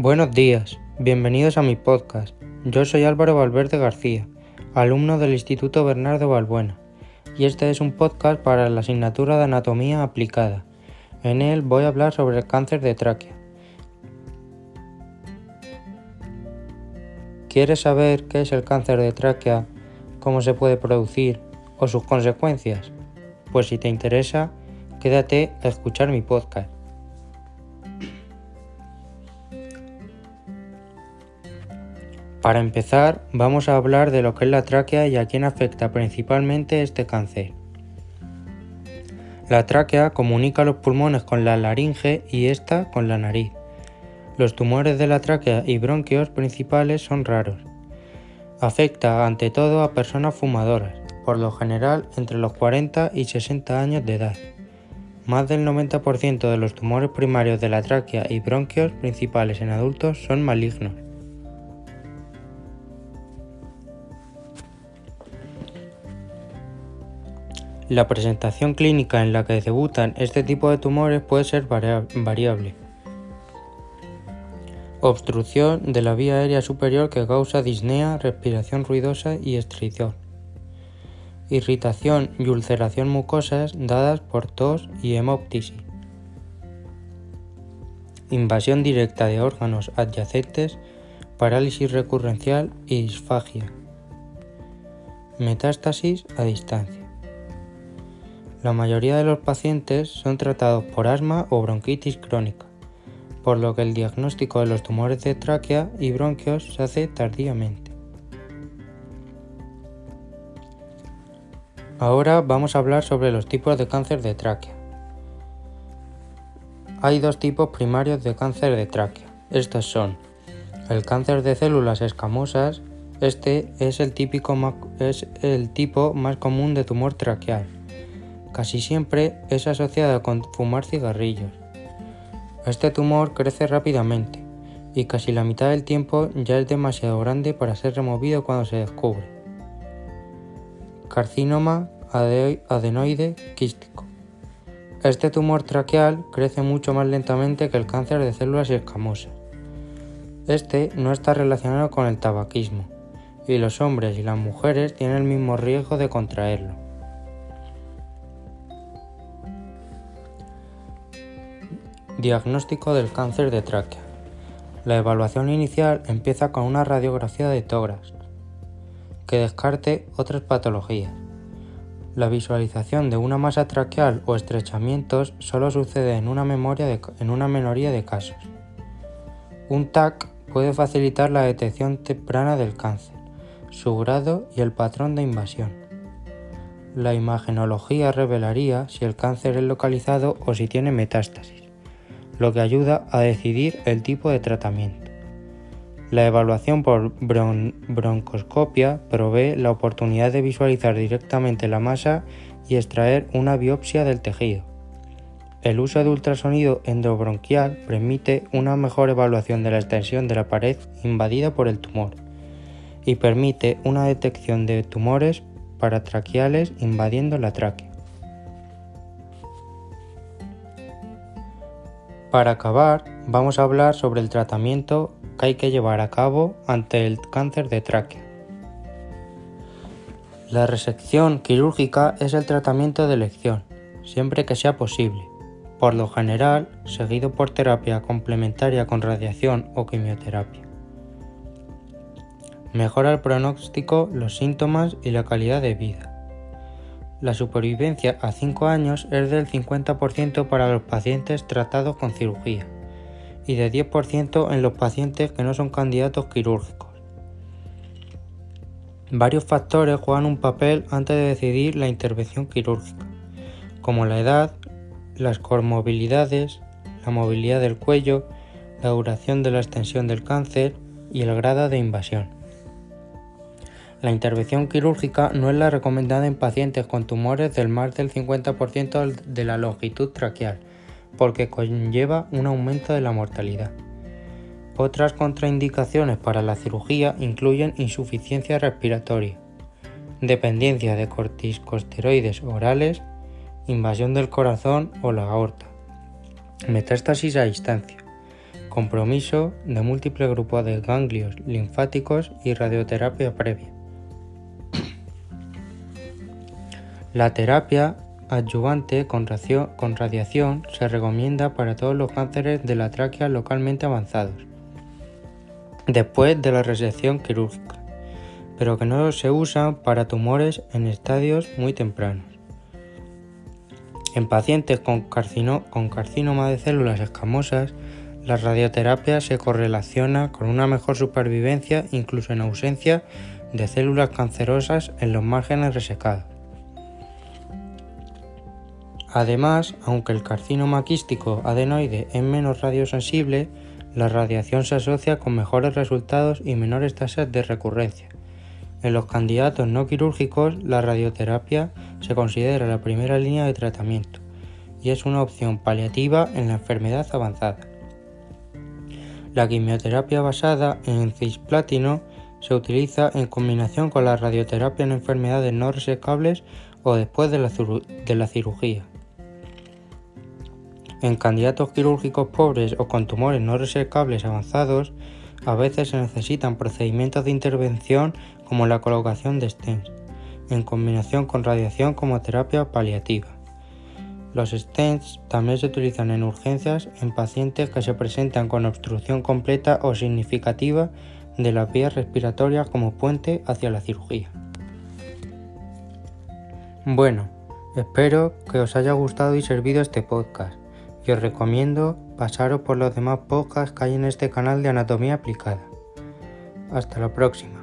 Buenos días, bienvenidos a mi podcast. Yo soy Álvaro Valverde García, alumno del Instituto Bernardo Balbuena, y este es un podcast para la asignatura de Anatomía Aplicada. En él voy a hablar sobre el cáncer de tráquea. ¿Quieres saber qué es el cáncer de tráquea, cómo se puede producir o sus consecuencias? Pues si te interesa, quédate a escuchar mi podcast. Para empezar, vamos a hablar de lo que es la tráquea y a quién afecta principalmente este cáncer. La tráquea comunica los pulmones con la laringe y esta con la nariz. Los tumores de la tráquea y bronquios principales son raros. Afecta ante todo a personas fumadoras, por lo general entre los 40 y 60 años de edad. Más del 90% de los tumores primarios de la tráquea y bronquios principales en adultos son malignos. La presentación clínica en la que debutan este tipo de tumores puede ser variable. Obstrucción de la vía aérea superior que causa disnea, respiración ruidosa y estrición. Irritación y ulceración mucosas dadas por tos y hemoptisis. Invasión directa de órganos adyacentes, parálisis recurrencial y disfagia. Metástasis a distancia. La mayoría de los pacientes son tratados por asma o bronquitis crónica, por lo que el diagnóstico de los tumores de tráquea y bronquios se hace tardíamente. Ahora vamos a hablar sobre los tipos de cáncer de tráquea. Hay dos tipos primarios de cáncer de tráquea. Estos son el cáncer de células escamosas. Este es el, típico, es el tipo más común de tumor traqueal Casi siempre es asociada con fumar cigarrillos. Este tumor crece rápidamente y casi la mitad del tiempo ya es demasiado grande para ser removido cuando se descubre. Carcinoma adenoide quístico. Este tumor traqueal crece mucho más lentamente que el cáncer de células escamosas. Este no está relacionado con el tabaquismo y los hombres y las mujeres tienen el mismo riesgo de contraerlo. Diagnóstico del cáncer de tráquea. La evaluación inicial empieza con una radiografía de tórax que descarte otras patologías. La visualización de una masa traqueal o estrechamientos solo sucede en una, memoria en una minoría de casos. Un TAC puede facilitar la detección temprana del cáncer, su grado y el patrón de invasión. La imagenología revelaría si el cáncer es localizado o si tiene metástasis lo que ayuda a decidir el tipo de tratamiento. La evaluación por broncoscopia provee la oportunidad de visualizar directamente la masa y extraer una biopsia del tejido. El uso de ultrasonido endobronquial permite una mejor evaluación de la extensión de la pared invadida por el tumor y permite una detección de tumores paratraqueales invadiendo la tráquea. Para acabar, vamos a hablar sobre el tratamiento que hay que llevar a cabo ante el cáncer de tráquea. La resección quirúrgica es el tratamiento de elección, siempre que sea posible, por lo general seguido por terapia complementaria con radiación o quimioterapia. Mejora el pronóstico, los síntomas y la calidad de vida. La supervivencia a 5 años es del 50% para los pacientes tratados con cirugía y de 10% en los pacientes que no son candidatos quirúrgicos. Varios factores juegan un papel antes de decidir la intervención quirúrgica, como la edad, las comorbilidades, la movilidad del cuello, la duración de la extensión del cáncer y el grado de invasión. La intervención quirúrgica no es la recomendada en pacientes con tumores del más del 50% de la longitud traqueal, porque conlleva un aumento de la mortalidad. Otras contraindicaciones para la cirugía incluyen insuficiencia respiratoria, dependencia de corticosteroides orales, invasión del corazón o la aorta, metástasis a distancia, compromiso de múltiples grupos de ganglios linfáticos y radioterapia previa. La terapia adyuvante con, radiación se recomienda para todos los cánceres de la tráquea localmente avanzados, después de la resección quirúrgica, pero que no se usa para tumores en estadios muy tempranos. En pacientes con, con carcinoma de células escamosas, la radioterapia se correlaciona con una mejor supervivencia incluso en ausencia de células cancerosas en los márgenes resecados. Además, aunque el carcinoma quístico adenoide es menos radiosensible, la radiación se asocia con mejores resultados y menores tasas de recurrencia. En los candidatos no quirúrgicos, la radioterapia se considera la primera línea de tratamiento y es una opción paliativa en la enfermedad avanzada. La quimioterapia basada en cisplatino se utiliza en combinación con la radioterapia en enfermedades no resecables o después de la, cirugía. En candidatos quirúrgicos pobres o con tumores no resecables avanzados, a veces se necesitan procedimientos de intervención como la colocación de stents, en combinación con radiación como terapia paliativa. Los stents también se utilizan en urgencias en pacientes que se presentan con obstrucción completa o significativa de las vías respiratorias como puente hacia la cirugía. Bueno, espero que os haya gustado y servido este podcast os recomiendo pasaros por los demás podcasts que hay en este canal de anatomía aplicada. Hasta la próxima.